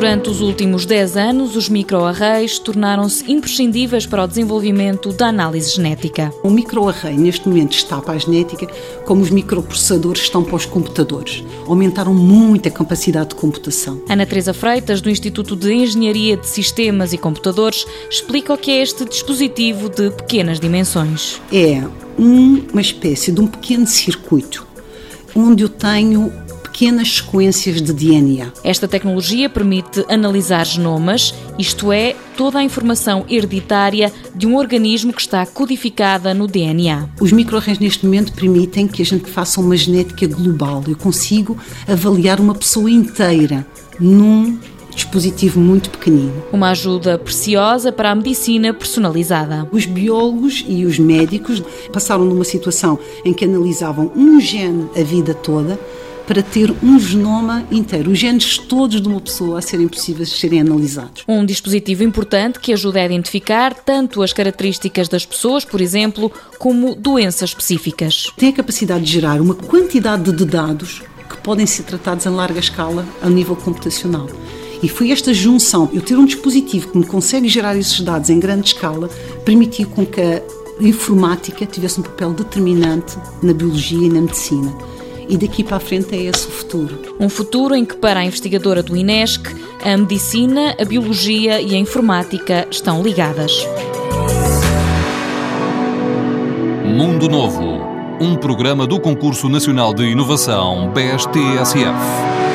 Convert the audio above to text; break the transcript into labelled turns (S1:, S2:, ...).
S1: Durante os últimos 10 anos, os microarrays tornaram-se imprescindíveis para o desenvolvimento da análise genética.
S2: O microarray neste momento está para a genética como os microprocessadores estão para os computadores. Aumentaram muito a capacidade de computação.
S1: Ana Teresa Freitas, do Instituto de Engenharia de Sistemas e Computadores, explica o que é este dispositivo de pequenas dimensões.
S2: É uma espécie de um pequeno circuito onde eu tenho pequenas sequências de DNA.
S1: Esta tecnologia permite analisar genomas, isto é, toda a informação hereditária de um organismo que está codificada no DNA.
S2: Os microarrays neste momento permitem que a gente faça uma genética global. Eu consigo avaliar uma pessoa inteira num dispositivo muito pequenino.
S1: Uma ajuda preciosa para a medicina personalizada.
S2: Os biólogos e os médicos passaram numa situação em que analisavam um gene a vida toda para ter um genoma inteiro, os genes todos de uma pessoa a serem possíveis de serem analisados.
S1: Um dispositivo importante que ajuda a identificar tanto as características das pessoas, por exemplo, como doenças específicas.
S2: Tem a capacidade de gerar uma quantidade de dados que podem ser tratados em larga escala a nível computacional. E foi esta junção, eu ter um dispositivo que me consegue gerar esses dados em grande escala, permitiu com que a informática tivesse um papel determinante na biologia e na medicina e daqui para a frente é esse o futuro.
S1: Um futuro em que, para a investigadora do INESC, a medicina, a biologia e a informática estão ligadas.
S3: Mundo Novo, um programa do Concurso Nacional de Inovação BSTSF.